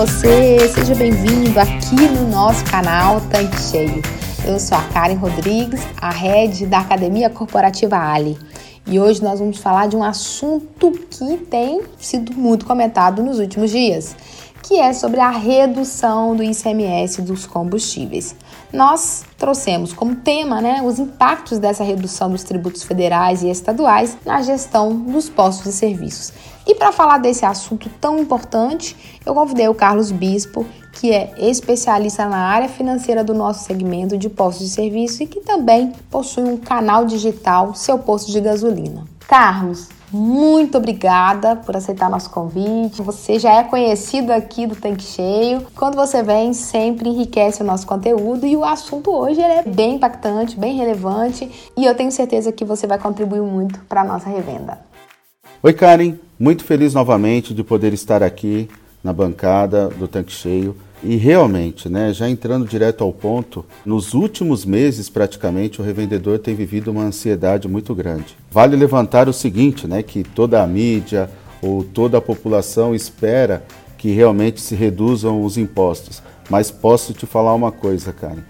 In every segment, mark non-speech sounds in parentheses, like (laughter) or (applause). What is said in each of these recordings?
Você? Seja bem-vindo aqui no nosso canal Tanque Cheio. Eu sou a Karen Rodrigues, a head da Academia Corporativa Ali. E hoje nós vamos falar de um assunto que tem sido muito comentado nos últimos dias, que é sobre a redução do ICMS dos combustíveis. Nós trouxemos como tema né, os impactos dessa redução dos tributos federais e estaduais na gestão dos postos de serviços. E para falar desse assunto tão importante, eu convidei o Carlos Bispo, que é especialista na área financeira do nosso segmento de postos de serviço e que também possui um canal digital, seu posto de gasolina. Carlos, muito obrigada por aceitar nosso convite. Você já é conhecido aqui do Tanque Cheio. Quando você vem, sempre enriquece o nosso conteúdo e o assunto hoje é bem impactante, bem relevante e eu tenho certeza que você vai contribuir muito para a nossa revenda. Oi, Karen. Muito feliz novamente de poder estar aqui na bancada do Tanque Cheio. E realmente, né, já entrando direto ao ponto, nos últimos meses praticamente o revendedor tem vivido uma ansiedade muito grande. Vale levantar o seguinte, né, que toda a mídia ou toda a população espera que realmente se reduzam os impostos. Mas posso te falar uma coisa, Karen.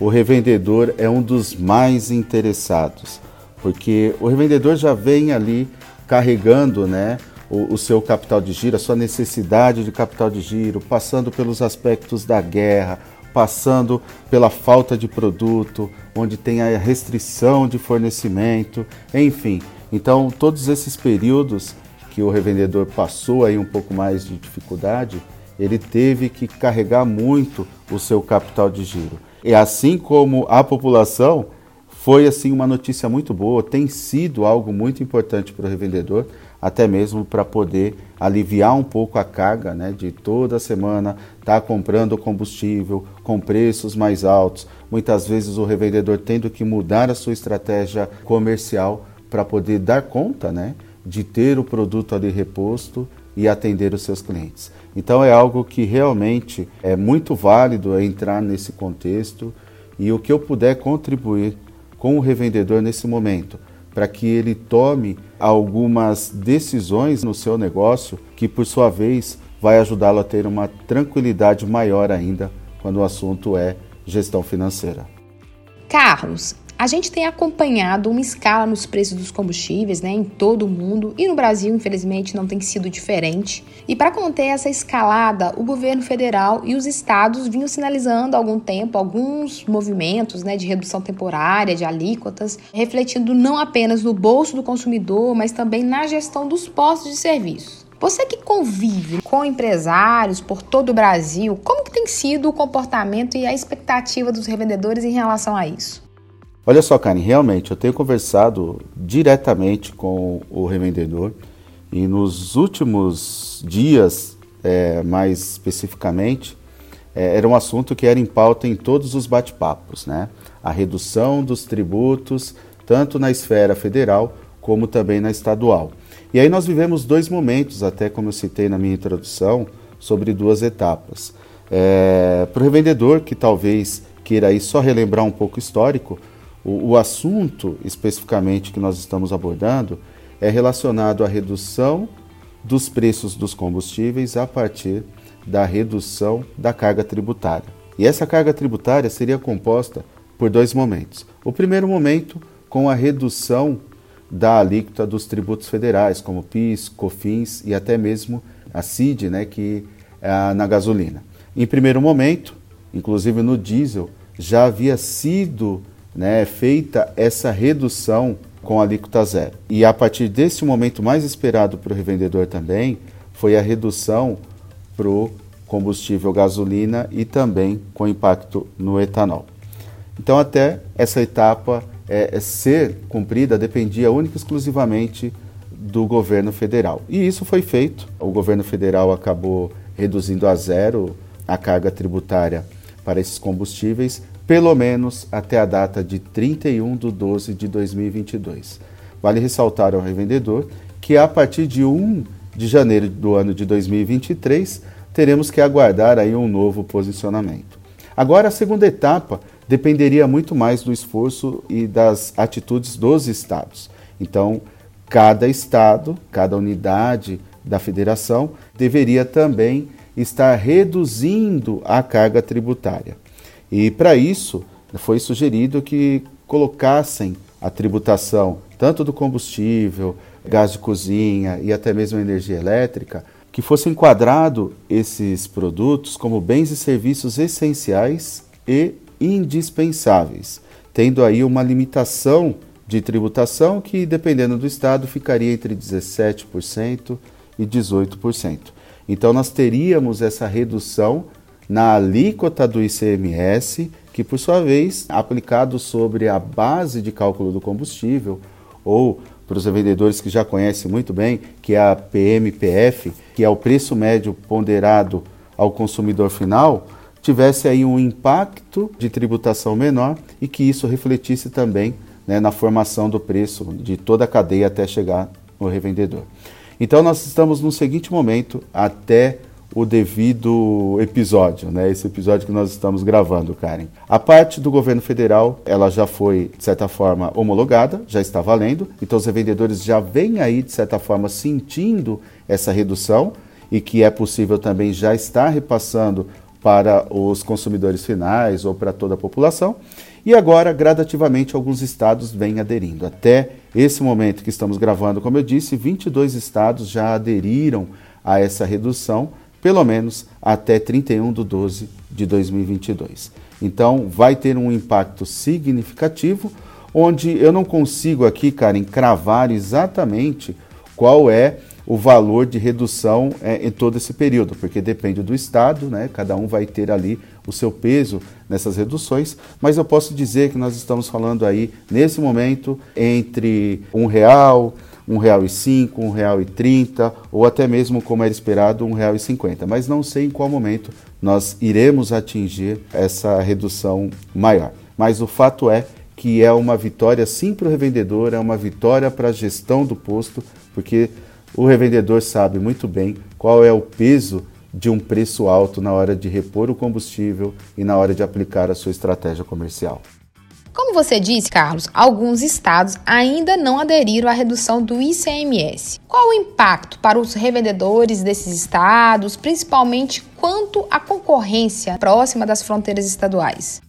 O revendedor é um dos mais interessados, porque o revendedor já vem ali carregando, né, o, o, seu capital de giro, a sua necessidade de capital de giro, passando pelos aspectos da guerra, passando pela falta de produto, onde tem a restrição de fornecimento, enfim. Então, todos esses períodos que o revendedor passou aí um pouco mais de dificuldade, ele teve que carregar muito o seu capital de giro. E assim como a população, foi assim uma notícia muito boa, tem sido algo muito importante para o revendedor, até mesmo para poder aliviar um pouco a carga né, de toda semana estar tá comprando combustível com preços mais altos. Muitas vezes o revendedor tendo que mudar a sua estratégia comercial para poder dar conta né, de ter o produto ali reposto e atender os seus clientes. Então é algo que realmente é muito válido entrar nesse contexto e o que eu puder contribuir com o revendedor nesse momento para que ele tome algumas decisões no seu negócio que, por sua vez, vai ajudá-lo a ter uma tranquilidade maior ainda quando o assunto é gestão financeira. Carlos, a gente tem acompanhado uma escala nos preços dos combustíveis né, em todo o mundo e no Brasil, infelizmente, não tem sido diferente. E para conter essa escalada, o governo federal e os estados vinham sinalizando há algum tempo alguns movimentos né, de redução temporária de alíquotas, refletindo não apenas no bolso do consumidor, mas também na gestão dos postos de serviço. Você que convive com empresários por todo o Brasil, como tem sido o comportamento e a expectativa dos revendedores em relação a isso? Olha só, Karen, realmente eu tenho conversado diretamente com o revendedor e nos últimos dias, é, mais especificamente, é, era um assunto que era em pauta em todos os bate-papos, né? A redução dos tributos, tanto na esfera federal como também na estadual. E aí nós vivemos dois momentos, até como eu citei na minha introdução, sobre duas etapas. É, Para o revendedor que talvez queira aí só relembrar um pouco histórico, o, o assunto especificamente que nós estamos abordando é relacionado à redução dos preços dos combustíveis a partir da redução da carga tributária. E essa carga tributária seria composta por dois momentos. O primeiro momento, com a redução da alíquota dos tributos federais, como PIS, COFINS e até mesmo a CID, né, que é na gasolina. Em primeiro momento, inclusive no diesel, já havia sido né, feita essa redução com alíquota zero. E a partir desse momento mais esperado para o revendedor também, foi a redução para o combustível gasolina e também com impacto no etanol. Então, até essa etapa é, é ser cumprida dependia única e exclusivamente do governo federal. E isso foi feito. O governo federal acabou reduzindo a zero a carga tributária para esses combustíveis, pelo menos até a data de 31 de 12 de 2022. Vale ressaltar ao revendedor que a partir de 1 de janeiro do ano de 2023 teremos que aguardar aí um novo posicionamento. Agora a segunda etapa dependeria muito mais do esforço e das atitudes dos estados. Então, cada estado, cada unidade da federação deveria também estar reduzindo a carga tributária. E para isso, foi sugerido que colocassem a tributação tanto do combustível, gás de cozinha e até mesmo energia elétrica, que fosse enquadrado esses produtos como bens e serviços essenciais e indispensáveis, tendo aí uma limitação de tributação que, dependendo do estado, ficaria entre 17% e 18%. Então, nós teríamos essa redução na alíquota do ICMS, que, por sua vez, aplicado sobre a base de cálculo do combustível, ou para os vendedores que já conhecem muito bem, que é a PMPF, que é o preço médio ponderado ao consumidor final, tivesse aí um impacto de tributação menor e que isso refletisse também né, na formação do preço de toda a cadeia até chegar no revendedor. Então nós estamos no seguinte momento até o devido episódio, né? Esse episódio que nós estamos gravando, Karen. A parte do governo federal, ela já foi, de certa forma, homologada, já está valendo. Então os revendedores já vêm aí, de certa forma, sentindo essa redução e que é possível também já estar repassando para os consumidores finais ou para toda a população. E agora, gradativamente, alguns estados vêm aderindo. Até esse momento que estamos gravando, como eu disse, 22 estados já aderiram a essa redução, pelo menos até 31 de 12 de 2022. Então, vai ter um impacto significativo, onde eu não consigo aqui, Karen, cravar exatamente qual é o valor de redução é, em todo esse período, porque depende do estado, né? cada um vai ter ali o seu peso nessas reduções, mas eu posso dizer que nós estamos falando aí, nesse momento, entre um real, um real e trinta, ou até mesmo, como era esperado, e cinquenta. Mas não sei em qual momento nós iremos atingir essa redução maior. Mas o fato é que é uma vitória sim para o revendedor, é uma vitória para a gestão do posto, porque o revendedor sabe muito bem qual é o peso de um preço alto na hora de repor o combustível e na hora de aplicar a sua estratégia comercial. Como você disse, Carlos, alguns estados ainda não aderiram à redução do ICMS. Qual o impacto para os revendedores desses estados, principalmente quanto à concorrência próxima das fronteiras estaduais?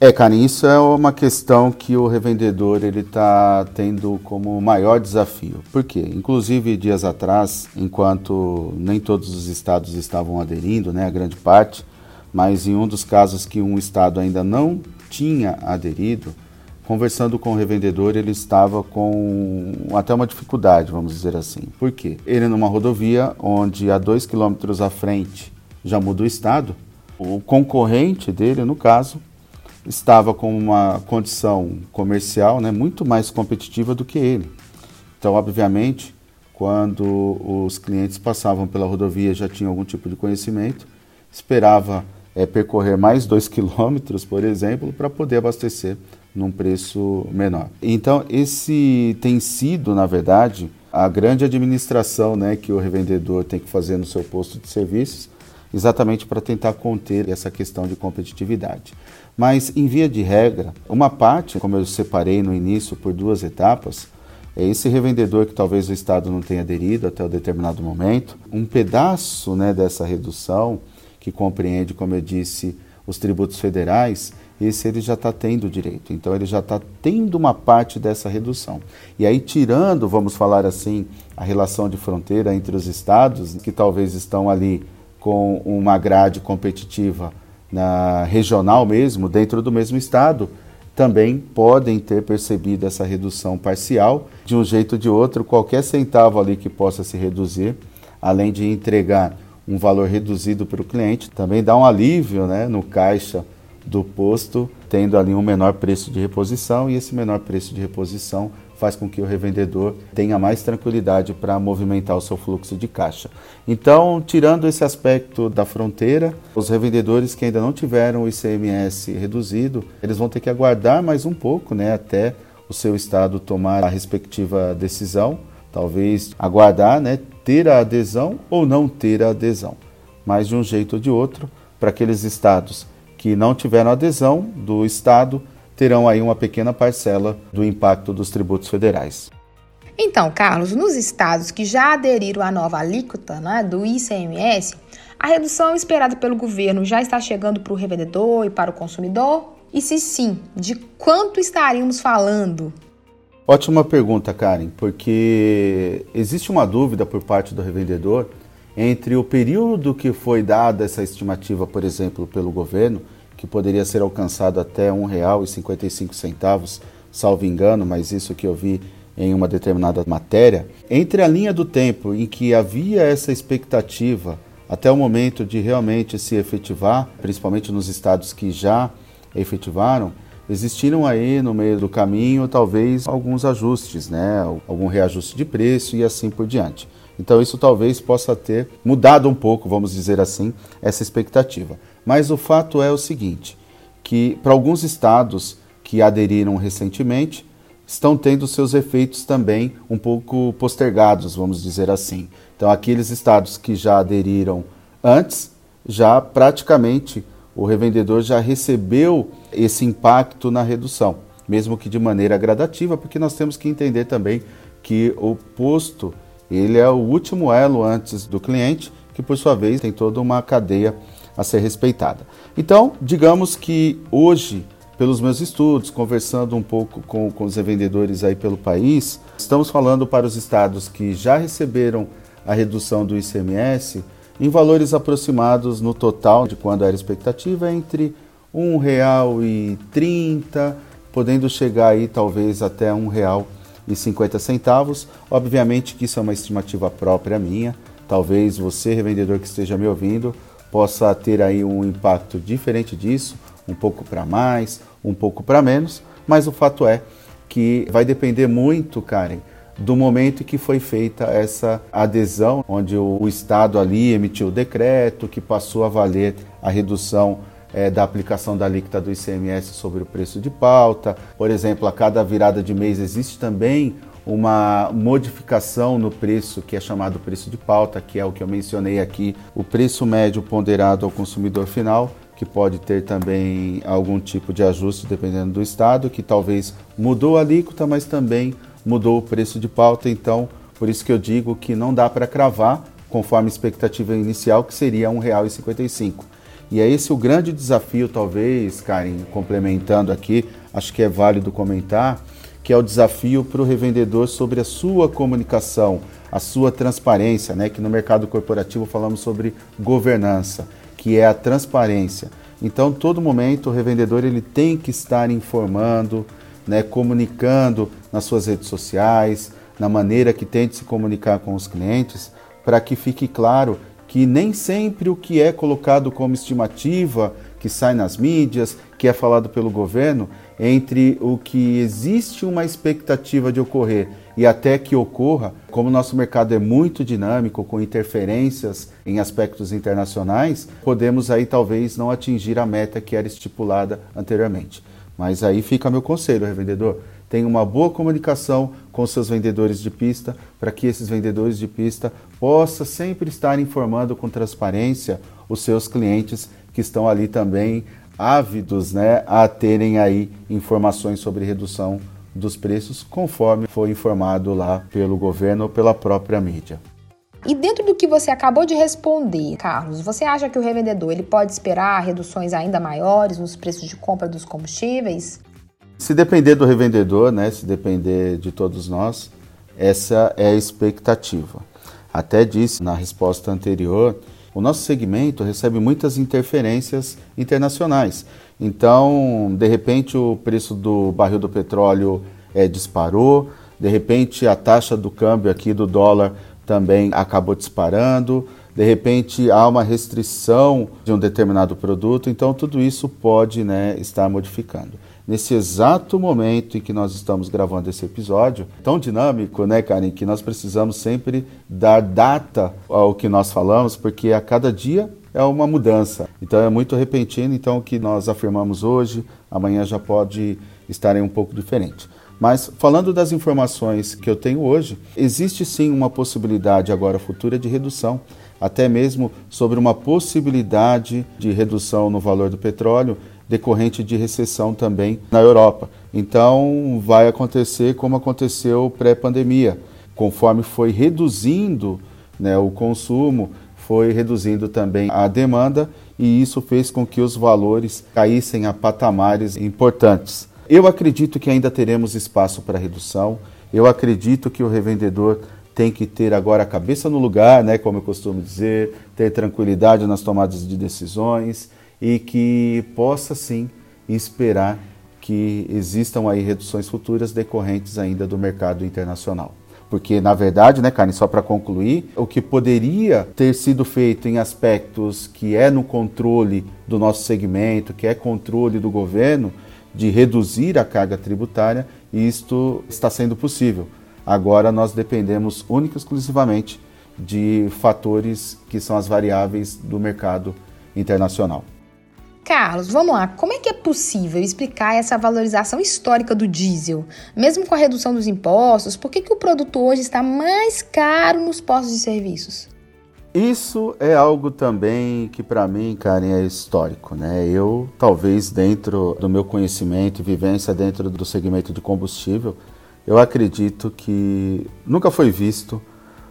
É, Karen, isso é uma questão que o revendedor ele está tendo como maior desafio. Por quê? Inclusive, dias atrás, enquanto nem todos os estados estavam aderindo, né, a grande parte, mas em um dos casos que um estado ainda não tinha aderido, conversando com o revendedor, ele estava com até uma dificuldade, vamos dizer assim. Por quê? Ele numa rodovia onde a dois quilômetros à frente já muda o estado, o concorrente dele, no caso, estava com uma condição comercial né, muito mais competitiva do que ele. Então, obviamente, quando os clientes passavam pela rodovia já tinham algum tipo de conhecimento, esperava é, percorrer mais dois (laughs) quilômetros, por exemplo, para poder abastecer num preço menor. Então, esse tem sido, na verdade, a grande administração né, que o revendedor tem que fazer no seu posto de serviços, exatamente para tentar conter essa questão de competitividade. Mas, em via de regra, uma parte, como eu separei no início por duas etapas, é esse revendedor que talvez o Estado não tenha aderido até um determinado momento, um pedaço né, dessa redução, que compreende, como eu disse, os tributos federais, esse ele já está tendo direito. Então ele já está tendo uma parte dessa redução. E aí, tirando, vamos falar assim, a relação de fronteira entre os estados, que talvez estão ali com uma grade competitiva na regional mesmo, dentro do mesmo estado, também podem ter percebido essa redução parcial. De um jeito ou de outro, qualquer centavo ali que possa se reduzir, além de entregar um valor reduzido para o cliente, também dá um alívio né, no caixa do posto tendo ali um menor preço de reposição e esse menor preço de reposição faz com que o revendedor tenha mais tranquilidade para movimentar o seu fluxo de caixa. Então, tirando esse aspecto da fronteira, os revendedores que ainda não tiveram o ICMS reduzido, eles vão ter que aguardar mais um pouco, né, até o seu estado tomar a respectiva decisão, talvez aguardar, né, ter a adesão ou não ter a adesão. Mas de um jeito ou de outro, para aqueles estados que não tiveram adesão do estado, terão aí uma pequena parcela do impacto dos tributos federais. Então, Carlos, nos estados que já aderiram à nova alíquota né, do ICMS, a redução esperada pelo governo já está chegando para o revendedor e para o consumidor? E se sim, de quanto estaríamos falando? Ótima pergunta, Karen, porque existe uma dúvida por parte do revendedor entre o período que foi dada essa estimativa, por exemplo, pelo governo que poderia ser alcançado até R$ 1,55, salvo engano, mas isso que eu vi em uma determinada matéria, entre a linha do tempo em que havia essa expectativa até o momento de realmente se efetivar, principalmente nos estados que já efetivaram, existiram aí no meio do caminho talvez alguns ajustes, né? algum reajuste de preço e assim por diante. Então isso talvez possa ter mudado um pouco, vamos dizer assim, essa expectativa. Mas o fato é o seguinte, que para alguns estados que aderiram recentemente, estão tendo seus efeitos também um pouco postergados, vamos dizer assim. Então aqueles estados que já aderiram antes, já praticamente o revendedor já recebeu esse impacto na redução, mesmo que de maneira gradativa, porque nós temos que entender também que o posto ele é o último elo antes do cliente, que por sua vez tem toda uma cadeia a ser respeitada. Então, digamos que hoje, pelos meus estudos, conversando um pouco com, com os revendedores aí pelo país, estamos falando para os estados que já receberam a redução do ICMS em valores aproximados no total de quando era expectativa entre R$ 1,30, podendo chegar aí talvez até R$ 1,50. Obviamente que isso é uma estimativa própria minha. Talvez você, revendedor que esteja me ouvindo, possa ter aí um impacto diferente disso, um pouco para mais, um pouco para menos, mas o fato é que vai depender muito, Karen, do momento em que foi feita essa adesão, onde o, Estado ali emitiu o decreto que passou a valer a redução é, da aplicação da alíquota do ICMS sobre o preço de pauta. Por exemplo, a cada virada de mês existe também uma modificação no preço que é chamado preço de pauta, que é o que eu mencionei aqui, o preço médio ponderado ao consumidor final, que pode ter também algum tipo de ajuste dependendo do estado, que talvez mudou a alíquota, mas também mudou o preço de pauta, então por isso que eu digo que não dá para cravar conforme a expectativa inicial, que seria R$ 1,55. E é esse o grande desafio, talvez, Karen, complementando aqui, acho que é válido comentar, que é o desafio para o revendedor sobre a sua comunicação, a sua transparência, né? Que no mercado corporativo falamos sobre governança, que é a transparência. Então, todo momento o revendedor ele tem que estar informando, né, comunicando nas suas redes sociais, na maneira que tem de se comunicar com os clientes, para que fique claro que nem sempre o que é colocado como estimativa, que sai nas mídias, que é falado pelo governo, entre o que existe uma expectativa de ocorrer e até que ocorra, como o nosso mercado é muito dinâmico, com interferências em aspectos internacionais, podemos aí talvez não atingir a meta que era estipulada anteriormente. Mas aí fica meu conselho, revendedor. Tenha uma boa comunicação com seus vendedores de pista, para que esses vendedores de pista possam sempre estar informando com transparência os seus clientes que estão ali também ávidos né, a terem aí informações sobre redução dos preços, conforme foi informado lá pelo governo ou pela própria mídia. E dentro do que você acabou de responder, Carlos, você acha que o revendedor ele pode esperar reduções ainda maiores nos preços de compra dos combustíveis? Se depender do revendedor, né, se depender de todos nós, essa é a expectativa. Até disse na resposta anterior o nosso segmento recebe muitas interferências internacionais. Então, de repente, o preço do barril do petróleo é, disparou, de repente, a taxa do câmbio aqui do dólar também acabou disparando, de repente há uma restrição de um determinado produto, então tudo isso pode né, estar modificando. Nesse exato momento em que nós estamos gravando esse episódio, tão dinâmico, né, Karen, que nós precisamos sempre dar data ao que nós falamos, porque a cada dia é uma mudança. Então é muito repentino, então o que nós afirmamos hoje, amanhã já pode estar em um pouco diferente. Mas falando das informações que eu tenho hoje, existe sim uma possibilidade agora futura de redução, até mesmo sobre uma possibilidade de redução no valor do petróleo decorrente de recessão também na Europa. Então vai acontecer como aconteceu pré-pandemia, conforme foi reduzindo né, o consumo, foi reduzindo também a demanda e isso fez com que os valores caíssem a patamares importantes. Eu acredito que ainda teremos espaço para redução. Eu acredito que o revendedor tem que ter agora a cabeça no lugar, né, como eu costumo dizer, ter tranquilidade nas tomadas de decisões e que possa sim esperar que existam aí reduções futuras decorrentes ainda do mercado internacional. Porque, na verdade, né, Karen, só para concluir, o que poderia ter sido feito em aspectos que é no controle do nosso segmento, que é controle do governo, de reduzir a carga tributária, isto está sendo possível. Agora nós dependemos única e exclusivamente de fatores que são as variáveis do mercado internacional. Carlos, vamos lá. Como é que é possível explicar essa valorização histórica do diesel? Mesmo com a redução dos impostos, por que, que o produto hoje está mais caro nos postos de serviços? Isso é algo também que para mim, Karen, é histórico, né? Eu, talvez dentro do meu conhecimento e vivência dentro do segmento de combustível, eu acredito que nunca foi visto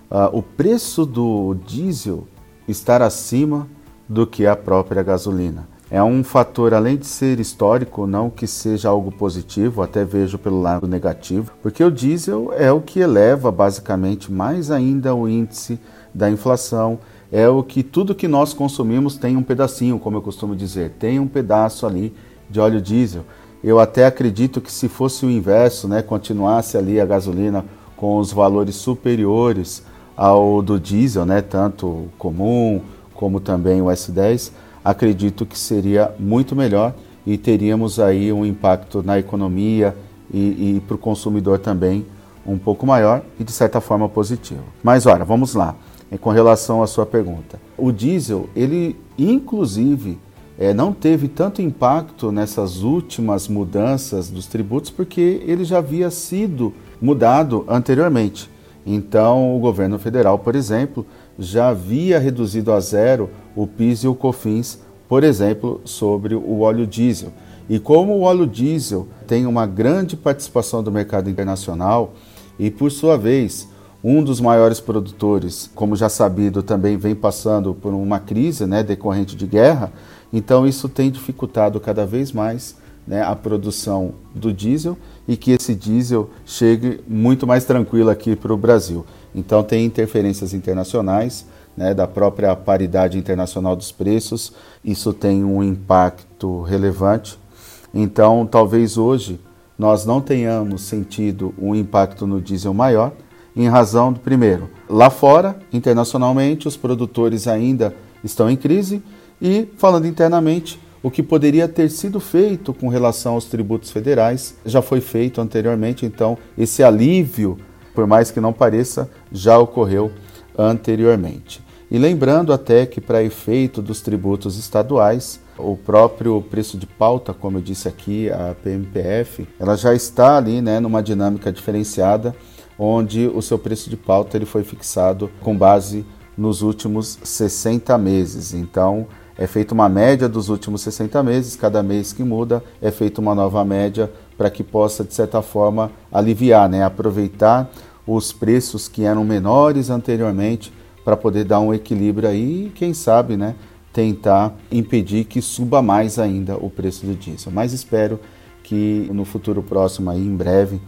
uh, o preço do diesel estar acima do que a própria gasolina. É um fator, além de ser histórico, não que seja algo positivo, até vejo pelo lado negativo, porque o diesel é o que eleva basicamente mais ainda o índice da inflação, é o que tudo que nós consumimos tem um pedacinho, como eu costumo dizer, tem um pedaço ali de óleo diesel. Eu até acredito que se fosse o inverso, né, continuasse ali a gasolina com os valores superiores ao do diesel, né, tanto comum como também o S10, acredito que seria muito melhor e teríamos aí um impacto na economia e, e para o consumidor também um pouco maior e de certa forma positivo. Mas olha, vamos lá com relação à sua pergunta. O diesel, ele inclusive é, não teve tanto impacto nessas últimas mudanças dos tributos porque ele já havia sido mudado anteriormente. Então, o governo federal, por exemplo, já havia reduzido a zero o PIS e o COFINS, por exemplo, sobre o óleo diesel. E como o óleo diesel tem uma grande participação do mercado internacional e, por sua vez, um dos maiores produtores, como já sabido, também vem passando por uma crise né, decorrente de guerra, então isso tem dificultado cada vez mais né, a produção do diesel e que esse diesel chegue muito mais tranquilo aqui para o Brasil. Então tem interferências internacionais, né, da própria paridade internacional dos preços, isso tem um impacto relevante. Então talvez hoje nós não tenhamos sentido um impacto no diesel maior, em razão do primeiro, lá fora, internacionalmente, os produtores ainda estão em crise e, falando internamente, o que poderia ter sido feito com relação aos tributos federais já foi feito anteriormente, então esse alívio, por mais que não pareça, já ocorreu anteriormente. E lembrando até que para efeito dos tributos estaduais, o próprio preço de pauta, como eu disse aqui, a PMPF, ela já está ali, né, numa dinâmica diferenciada onde o seu preço de pauta ele foi fixado com base nos últimos 60 meses. Então, é feita uma média dos últimos 60 meses, cada mês que muda é feita uma nova média para que possa, de certa forma, aliviar, né? aproveitar os preços que eram menores anteriormente para poder dar um equilíbrio aí e, quem sabe, né, tentar impedir que suba mais ainda o preço do diesel. Mas espero que no futuro próximo, aí, em breve,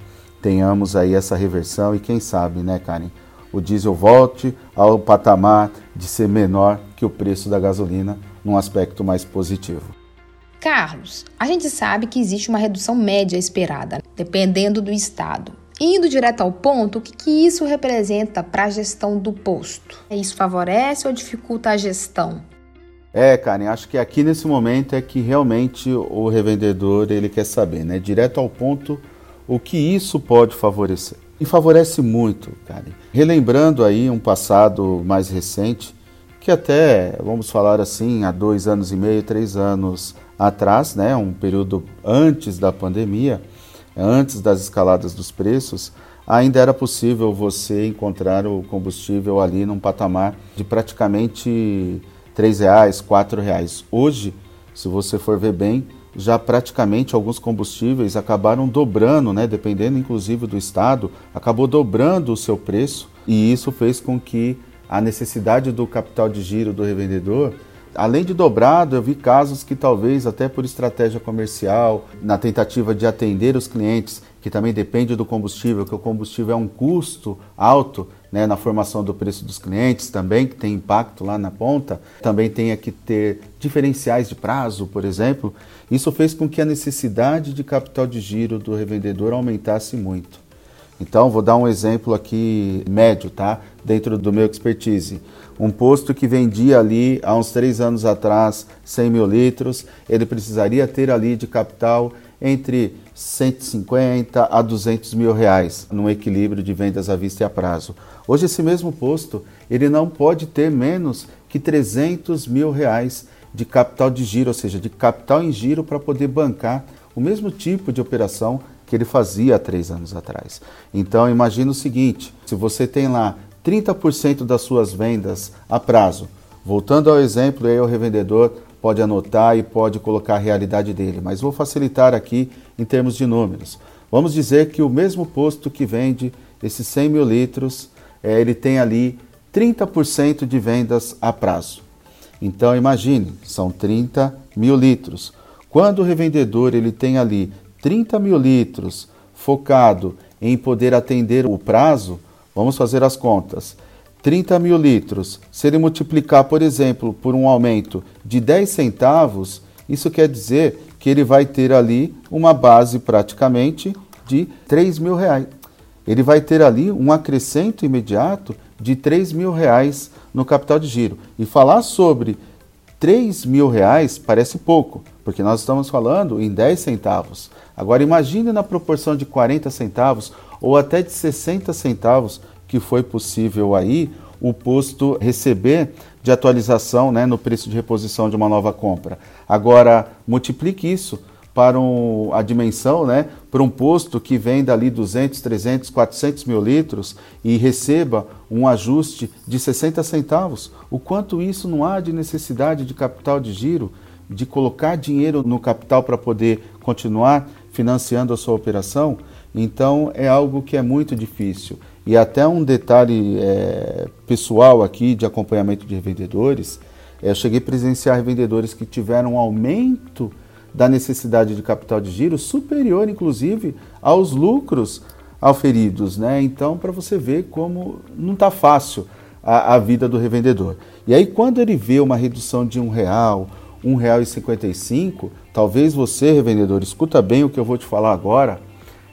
tenhamos aí essa reversão e quem sabe, né, Karen, o diesel volte ao patamar de ser menor que o preço da gasolina num aspecto mais positivo. Carlos, a gente sabe que existe uma redução média esperada, dependendo do estado. Indo direto ao ponto, o que, que isso representa para a gestão do posto? Isso favorece ou dificulta a gestão? É, Karen, acho que aqui nesse momento é que realmente o revendedor ele quer saber, né? Direto ao ponto, o que isso pode favorecer. E favorece muito, Karen. Relembrando aí um passado mais recente, que até, vamos falar assim, há dois anos e meio, três anos atrás, né? Um período antes da pandemia, antes das escaladas dos preços, ainda era possível você encontrar o combustível ali num patamar de praticamente três reais, quatro reais. Hoje, se você for ver bem, já praticamente alguns combustíveis acabaram dobrando, né, dependendo inclusive do estado, acabou dobrando o seu preço e isso fez com que a necessidade do capital de giro do revendedor além de dobrado, eu vi casos que talvez até por estratégia comercial, na tentativa de atender os clientes, que também depende do combustível, que o combustível é um custo alto né, na formação do preço dos clientes também, que tem impacto lá na ponta, também tenha que ter diferenciais de prazo, por exemplo. Isso fez com que a necessidade de capital de giro do revendedor aumentasse muito. Então, vou dar um exemplo aqui médio, tá? Dentro do meu expertise. Um posto que vendia ali há uns três anos atrás 100 mil litros, ele precisaria ter ali de capital entre 150 a 200 mil reais, num equilíbrio de vendas à vista e a prazo. Hoje esse mesmo posto, ele não pode ter menos que 300 mil reais de capital de giro, ou seja, de capital em giro para poder bancar o mesmo tipo de operação que ele fazia há três anos atrás. Então imagine o seguinte: se você tem lá 30% das suas vendas a prazo, voltando ao exemplo, aí o revendedor pode anotar e pode colocar a realidade dele, mas vou facilitar aqui em termos de números. Vamos dizer que o mesmo posto que vende esses 100 mil litros, é, ele tem ali 30% de vendas a prazo. Então imagine, são 30 mil litros. Quando o revendedor ele tem ali 30 mil litros focado em poder atender o prazo, vamos fazer as contas. 30 mil litros, se ele multiplicar, por exemplo, por um aumento de 10 centavos, isso quer dizer que ele vai ter ali uma base praticamente de 3 mil reais. Ele vai ter ali um acrescento imediato de 3 mil reais no capital de giro. E falar sobre 3 mil reais parece pouco, porque nós estamos falando em 10 centavos. Agora imagine na proporção de 40 centavos ou até de 60 centavos que foi possível aí o posto receber de atualização né, no preço de reposição de uma nova compra. Agora, multiplique isso para um, a dimensão, né, para um posto que venda ali 200, 300, 400 mil litros e receba um ajuste de 60 centavos. O quanto isso não há de necessidade de capital de giro, de colocar dinheiro no capital para poder continuar financiando a sua operação? Então é algo que é muito difícil. E até um detalhe é, pessoal aqui de acompanhamento de revendedores, é, eu cheguei a presenciar revendedores que tiveram um aumento da necessidade de capital de giro superior, inclusive, aos lucros auferidos. Né? Então, para você ver como não está fácil a, a, vida do revendedor. E aí, quando ele vê uma redução de um real, um real e cinquenta e cinco, talvez você, revendedor, escuta bem o que eu vou te falar agora,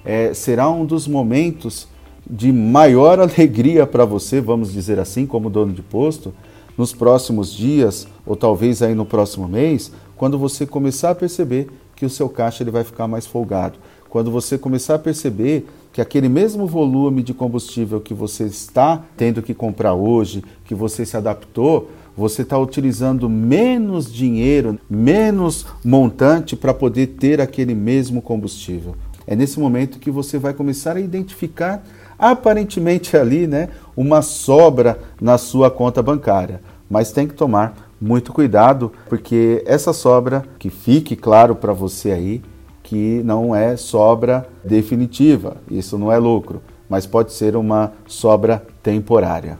é, será um dos momentos de maior (laughs) alegria para você, vamos dizer assim, como dono de posto, nos próximos dias ou talvez aí no próximo mês, quando você começar a perceber que o seu caixa ele vai ficar mais folgado, quando você começar a perceber que aquele mesmo volume de combustível que você está tendo que comprar hoje, que você se adaptou, você está utilizando menos dinheiro, menos montante para poder ter aquele mesmo combustível. É nesse momento que você vai começar a identificar aparentemente ali, né, uma sobra na sua conta bancária. Mas tem que tomar muito cuidado, porque essa sobra, que fique claro para você aí, que não é sobra definitiva, isso não é lucro, mas pode ser uma sobra temporária.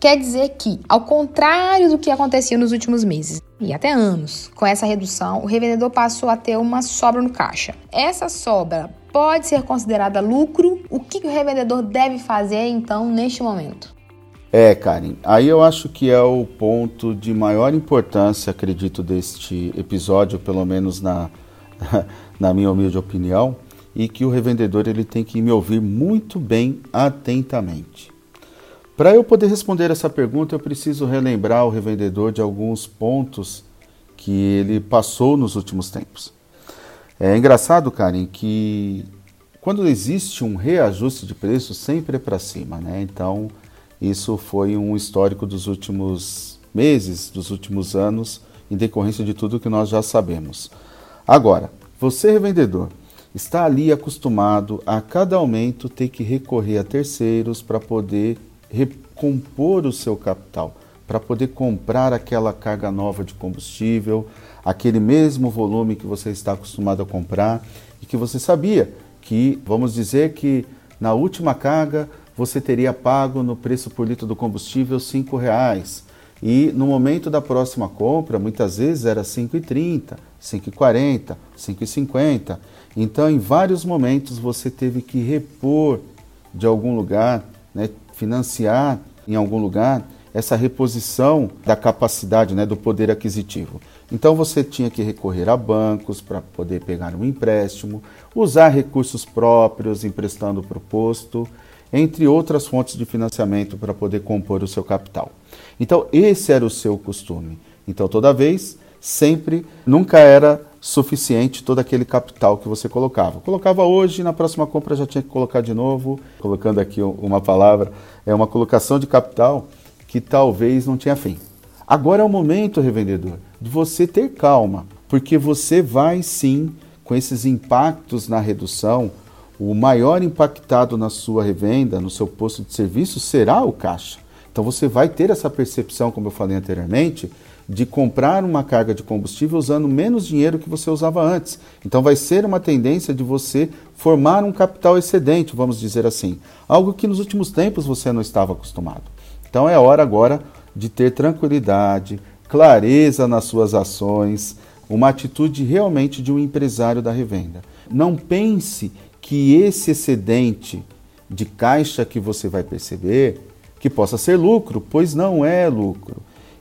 Quer dizer que, ao contrário do que acontecia nos últimos meses e até anos, com essa redução, o revendedor passou a ter uma sobra no caixa. Essa sobra pode ser considerada lucro? O que o revendedor deve fazer então neste momento? É, Karen, aí eu acho que é o ponto de maior importância, acredito, deste episódio, pelo menos na, (laughs) na minha humilde opinião, e que o revendedor ele tem que me ouvir muito bem atentamente. Para eu poder responder essa pergunta, eu preciso relembrar o revendedor de alguns pontos que ele passou nos últimos tempos. É engraçado, Karen, que quando existe um reajuste de preço, sempre é para cima, né? Então, isso foi um histórico dos últimos meses, dos últimos anos, em decorrência de tudo que nós já sabemos. Agora, você revendedor, está ali acostumado a cada aumento ter que recorrer a terceiros para poder recompor o seu capital, para poder comprar aquela carga nova de combustível, aquele mesmo volume que você está acostumado a comprar e que você sabia que, vamos dizer que na última carga você teria pago no preço por litro do combustível R$ reais e no momento da próxima compra, muitas vezes era 5,30, 5,40, 5,50. Então, em vários momentos você teve que repor de algum lugar, né, financiar em algum lugar essa reposição da capacidade, né, do poder aquisitivo. Então você tinha que recorrer a bancos para poder pegar um empréstimo, usar recursos próprios emprestando para o posto, entre outras fontes de financiamento para poder compor o seu capital. Então esse era o seu costume. Então toda vez, sempre, nunca era suficiente todo aquele capital que você colocava. Colocava hoje, na próxima compra já tinha que colocar de novo. Colocando aqui uma palavra, é uma colocação de capital que talvez não tinha fim. Agora é o momento, revendedor, de você ter calma, porque você vai sim, com esses impactos na redução, o maior impactado na sua revenda, no seu posto de serviço, será o caixa. Então você vai ter essa percepção, como eu falei anteriormente, de comprar uma carga de combustível usando menos dinheiro que você usava antes. Então vai ser uma tendência de você formar um capital excedente, vamos dizer assim, algo que nos últimos tempos você não estava acostumado. Então é hora agora de ter tranquilidade, clareza nas suas ações, uma atitude realmente de um empresário da revenda. Não pense que esse excedente de caixa que você vai perceber que possa ser lucro, pois não é lucro.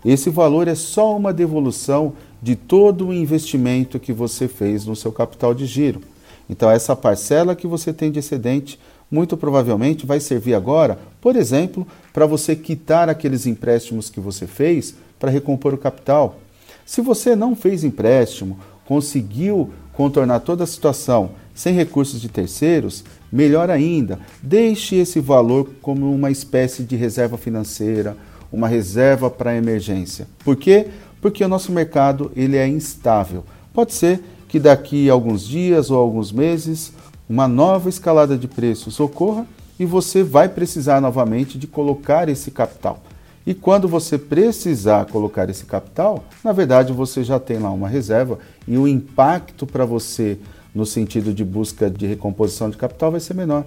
Esse valor é só uma devolução de todo o investimento que você fez no seu capital de giro. Então, essa parcela que você tem de excedente muito provavelmente vai servir agora, por exemplo, para você quitar aqueles empréstimos que você fez para recompor o capital. Se você não fez empréstimo, conseguiu contornar toda a situação sem recursos de terceiros, melhor ainda, deixe esse valor como uma espécie de reserva financeira, uma reserva para emergência. Por quê? Porque o nosso mercado ele é instável. Pode ser que daqui a alguns dias ou alguns meses uma nova escalada de preços ocorra e você vai precisar novamente de colocar esse capital. E quando você precisar colocar esse capital, na verdade você já tem lá uma reserva e o impacto para você no sentido de busca de recomposição de capital vai ser menor.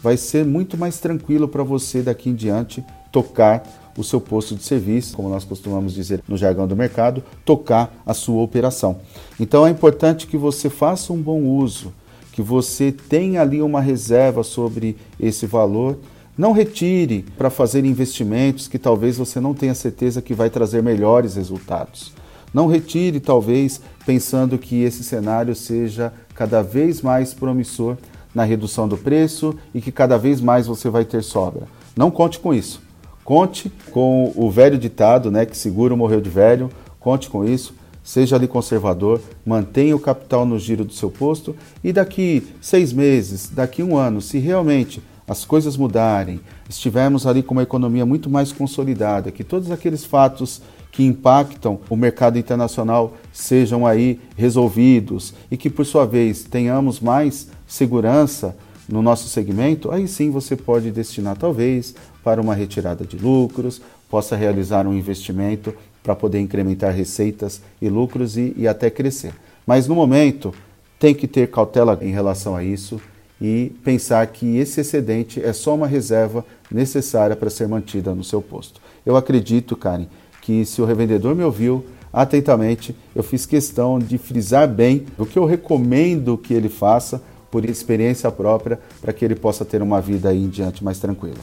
Vai ser muito mais tranquilo para você daqui em diante tocar o seu posto de serviço, como nós costumamos dizer no jargão do mercado, tocar a sua operação. Então é importante que você faça um bom uso que você tenha ali uma reserva sobre esse valor. Não retire para fazer investimentos que talvez você não tenha certeza que vai trazer melhores resultados. Não retire, talvez, pensando que esse cenário seja cada vez mais promissor na redução do preço e que cada vez mais você vai ter sobra. Não conte com isso. Conte com o velho ditado, né, que seguro morreu de velho. Conte com isso seja ali conservador, mantenha o capital no giro do seu posto e daqui seis meses, daqui um ano, se realmente as coisas mudarem, estivermos ali com uma economia muito mais consolidada, que todos aqueles fatos que impactam o mercado internacional sejam aí resolvidos e que, por sua vez, tenhamos mais segurança no nosso segmento, aí sim você pode destinar talvez para uma retirada de lucros, possa realizar um investimento para poder incrementar receitas e lucros e, e até crescer. Mas no momento, tem que ter cautela em relação a isso e pensar que esse excedente é só uma reserva necessária para ser mantida no seu posto. Eu acredito, Karen, que se o revendedor me ouviu atentamente, eu fiz questão de frisar bem o que eu recomendo que ele faça por experiência própria para que ele possa ter uma vida aí em diante mais tranquila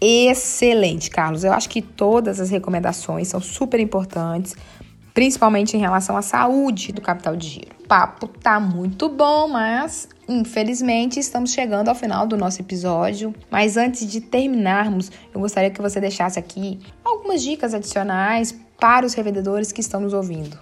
excelente, Carlos. Eu acho que todas as recomendações são super importantes, principalmente em relação à saúde do capital de giro. O papo tá muito bom, mas Infelizmente, estamos chegando ao final do nosso episódio, mas antes de terminarmos, eu gostaria que você deixasse aqui algumas dicas adicionais para os revendedores que estão nos ouvindo.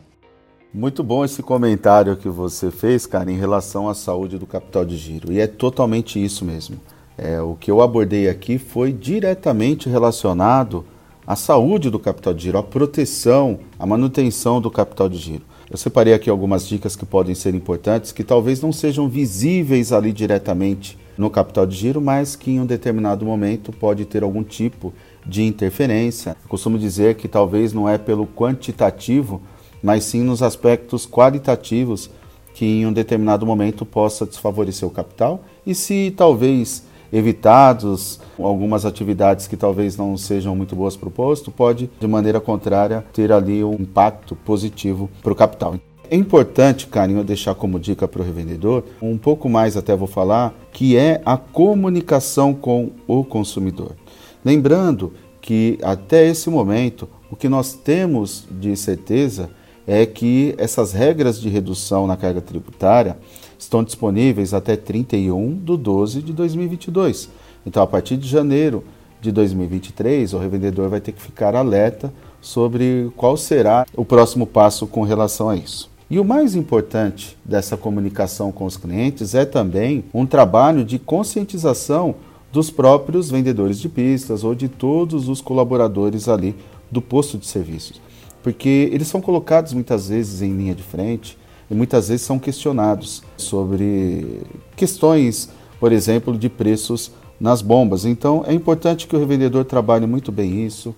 Muito bom esse comentário que você fez, cara, em relação à saúde do capital de giro. E é totalmente isso mesmo. É, o que eu abordei aqui foi diretamente relacionado à saúde do capital de giro, à proteção, à manutenção do capital de giro. Eu separei aqui algumas dicas que podem ser importantes, que talvez não sejam visíveis ali diretamente no capital de giro, mas que em um determinado momento pode ter algum tipo de interferência. Eu costumo dizer que talvez não é pelo quantitativo, mas sim nos aspectos qualitativos que em um determinado momento possa desfavorecer o capital e se talvez evitados algumas atividades que talvez não sejam muito boas para o posto, pode de maneira contrária ter ali um impacto positivo para o capital. É importante, Carinho, deixar como dica para o revendedor, um pouco mais até vou falar, que é a comunicação com o consumidor. Lembrando que até esse momento o que nós temos de certeza é que essas regras de redução na carga tributária estão disponíveis até 31 de 12 de 2022. Então, a partir de janeiro de 2023, o revendedor vai ter que ficar alerta sobre qual será o próximo passo com relação a isso. E o mais importante dessa comunicação com os clientes é também um trabalho de conscientização dos próprios vendedores de pistas ou de todos os colaboradores ali do posto de serviços porque eles são colocados muitas vezes em linha de frente e muitas vezes são questionados sobre questões, por exemplo, de preços nas bombas. Então é importante que o revendedor trabalhe muito bem isso,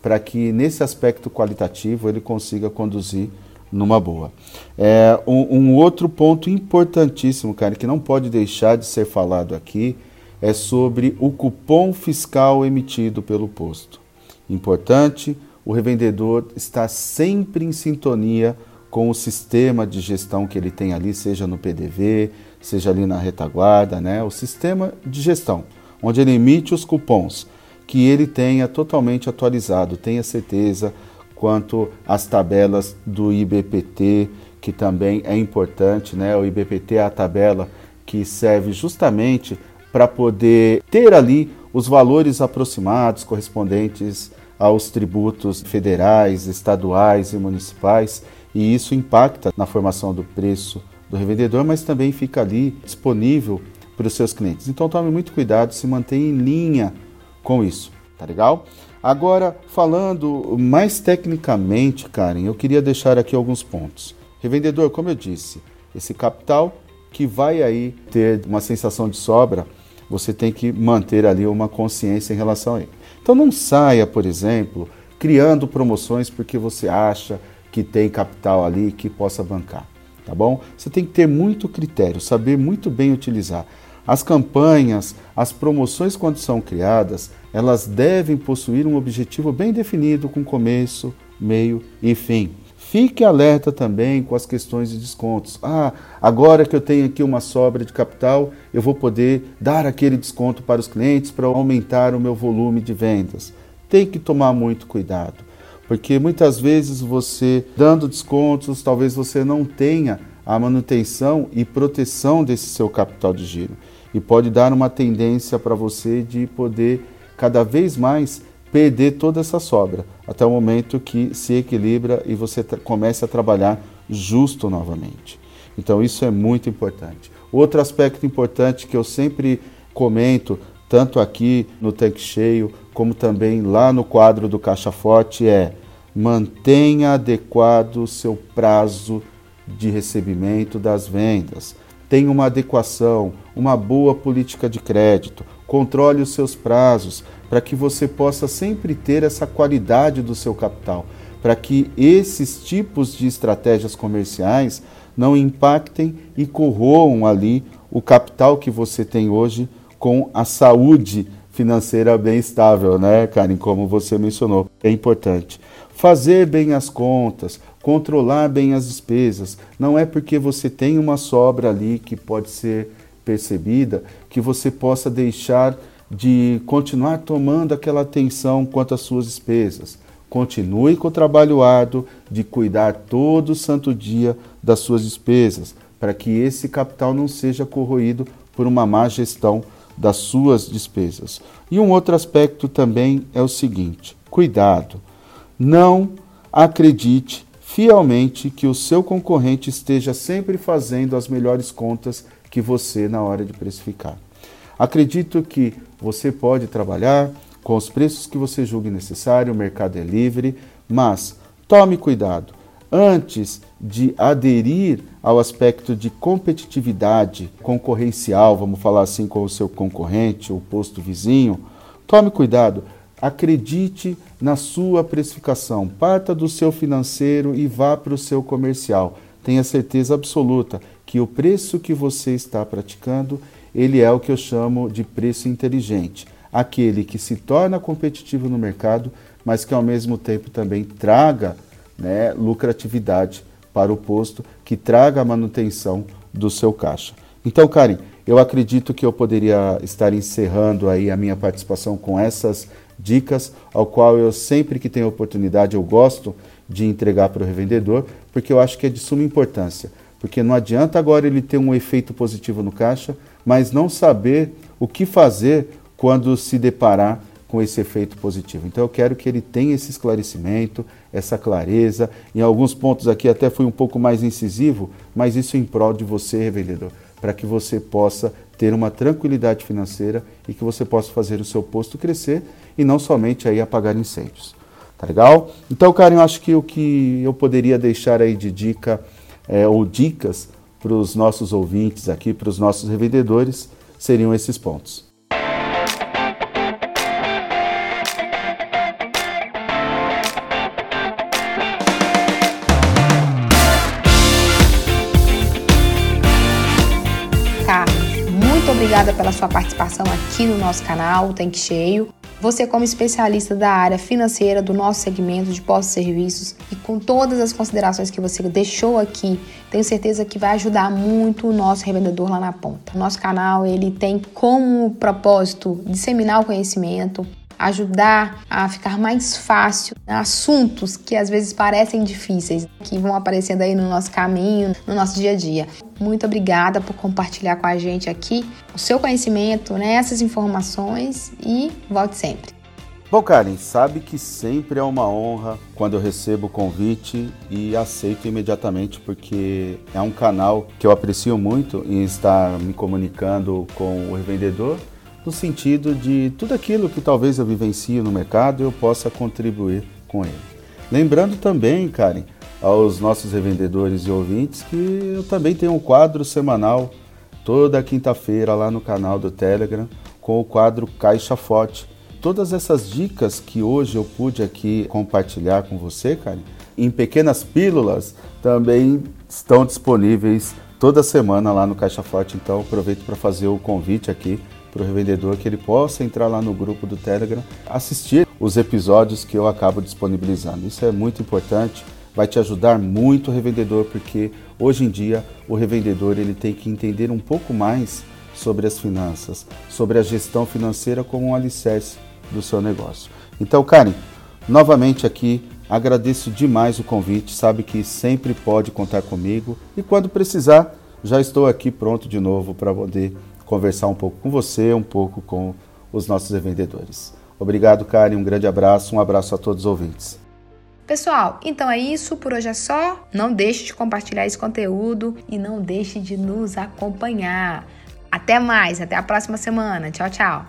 para que nesse aspecto qualitativo ele consiga conduzir numa boa. É, um, um, outro ponto importantíssimo, cara, que não pode deixar de ser falado aqui, é sobre o cupom fiscal emitido pelo posto. Importante o revendedor está sempre em sintonia com o sistema de gestão que ele tem ali, seja no PDV, seja ali na retaguarda, né? O sistema de gestão, onde ele emite os cupons, que ele tenha totalmente atualizado, tenha certeza quanto às tabelas do IBPT, que também é importante, né? O IBPT é a tabela que serve justamente para poder ter ali os valores aproximados correspondentes aos tributos federais, estaduais e municipais, e isso impacta na formação do preço do revendedor, mas também fica ali disponível para os seus clientes. Então tome muito cuidado, se mantenha em linha com isso, tá legal? Agora, falando mais tecnicamente, Karen, eu queria deixar aqui alguns pontos. Revendedor, como eu disse, esse capital que vai aí ter uma sensação de sobra, você tem que manter ali uma consciência em relação a ele. Então não saia, por exemplo, criando promoções porque você acha que tem capital ali que possa bancar, tá bom? Você tem que ter muito critério, saber muito bem utilizar. As campanhas, as promoções quando são criadas, elas devem possuir um objetivo bem definido com começo, meio e fim. Fique alerta também com as questões de descontos. Ah, agora que eu tenho aqui uma sobra de capital, eu vou poder dar aquele desconto para os clientes para aumentar o meu volume de vendas. Tem que tomar muito cuidado, porque muitas vezes você dando descontos, talvez você não tenha a manutenção e proteção desse seu capital de giro. E pode dar uma tendência para você de poder cada vez mais perder toda essa sobra, até o momento que se equilibra e você comece a trabalhar justo novamente. Então isso é muito importante. Outro aspecto importante que eu sempre comento, tanto aqui no tanque cheio, como também lá no quadro do Caixa Forte, é mantenha adequado o seu prazo de recebimento das vendas. Tenha uma adequação, uma boa política de crédito, controle os seus prazos, para que você possa sempre ter essa qualidade do seu capital, para que esses tipos de estratégias comerciais não impactem e corroam ali o capital que você tem hoje com a saúde financeira bem estável, né, Karen? Como você mencionou, é importante. Fazer bem as contas, controlar bem as despesas. Não é porque você tem uma sobra ali que pode ser percebida que você possa deixar de continuar tomando aquela atenção quanto às suas despesas. Continue com o trabalho árduo de cuidar todo santo dia das suas despesas, para que esse capital não seja corroído por uma má gestão das suas despesas. E um outro aspecto também é o seguinte: cuidado, não acredite fielmente que o seu concorrente esteja sempre fazendo as melhores contas que você na hora de precificar. Acredito que você pode trabalhar com os preços que você julgue necessário, o mercado é livre, mas tome cuidado. Antes de aderir ao aspecto de competitividade concorrencial, vamos falar assim, com o seu concorrente, o posto vizinho, tome cuidado. Acredite na sua precificação, parta do seu financeiro e vá para o seu comercial. Tenha certeza absoluta que o preço que você está praticando, ele é o que eu chamo de preço inteligente, aquele que se torna competitivo no mercado, mas que ao mesmo tempo também traga né, lucratividade para o posto, que traga a manutenção do seu caixa. Então, Karen, eu acredito que eu poderia estar encerrando aí a minha participação com essas dicas, ao qual eu sempre que tenho oportunidade eu gosto de entregar para o revendedor, porque eu acho que é de suma importância. Porque não adianta agora ele ter um efeito positivo no caixa, mas não saber o que fazer quando se deparar com esse efeito positivo. Então eu quero que ele tenha esse esclarecimento, essa clareza. Em alguns pontos aqui até fui um pouco mais incisivo, mas isso em prol de você, revendedor, para que você possa ter uma tranquilidade financeira e que você possa fazer o seu posto crescer e não somente aí apagar incêndios. Tá legal? Então, Karen, eu acho que o que eu poderia deixar aí de dica é, ou dicas para os nossos ouvintes aqui, para os nossos revendedores, seriam esses pontos. Obrigada pela sua participação aqui no nosso canal Tanque Cheio. Você, como especialista da área financeira do nosso segmento de pós-serviços e com todas as considerações que você deixou aqui, tenho certeza que vai ajudar muito o nosso revendedor lá na ponta. Nosso canal ele tem como propósito disseminar o conhecimento, ajudar a ficar mais fácil assuntos que às vezes parecem difíceis, que vão aparecendo aí no nosso caminho, no nosso dia a dia. Muito obrigada por compartilhar com a gente aqui o seu conhecimento, né, essas informações e volte sempre. Bom, Karen, sabe que sempre é uma honra quando eu recebo o convite e aceito imediatamente, porque é um canal que eu aprecio muito em estar me comunicando com o revendedor no sentido de tudo aquilo que talvez eu vivencie no mercado eu possa contribuir com ele. Lembrando também, Karen, aos nossos revendedores e ouvintes que eu também tenho um quadro semanal toda quinta-feira lá no canal do Telegram com o quadro Caixa Forte. Todas essas dicas que hoje eu pude aqui compartilhar com você, Karen, em pequenas pílulas, também estão disponíveis toda semana lá no Caixa Forte. Então aproveito para fazer o convite aqui para o revendedor que ele possa entrar lá no grupo do Telegram, assistir os episódios que eu acabo disponibilizando. Isso é muito importante, vai te ajudar muito o revendedor, porque hoje em dia o revendedor ele tem que entender um pouco mais sobre as finanças, sobre a gestão financeira como um alicerce do seu negócio. Então, Karen, novamente aqui agradeço demais o convite, sabe que sempre pode contar comigo e quando precisar, já estou aqui pronto de novo para poder conversar um pouco com você, um pouco com os nossos vendedores. Obrigado, Karen. Um grande abraço. Um abraço a todos os ouvintes. Pessoal, então é isso, por hoje é só. Não deixe de compartilhar esse conteúdo e não deixe de nos acompanhar. Até mais, até a próxima semana. Tchau, tchau.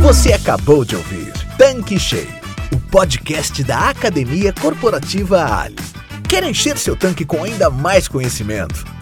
Você acabou de ouvir Tanque Cheio, o podcast da Academia Corporativa Ali. Quer encher seu tanque com ainda mais conhecimento?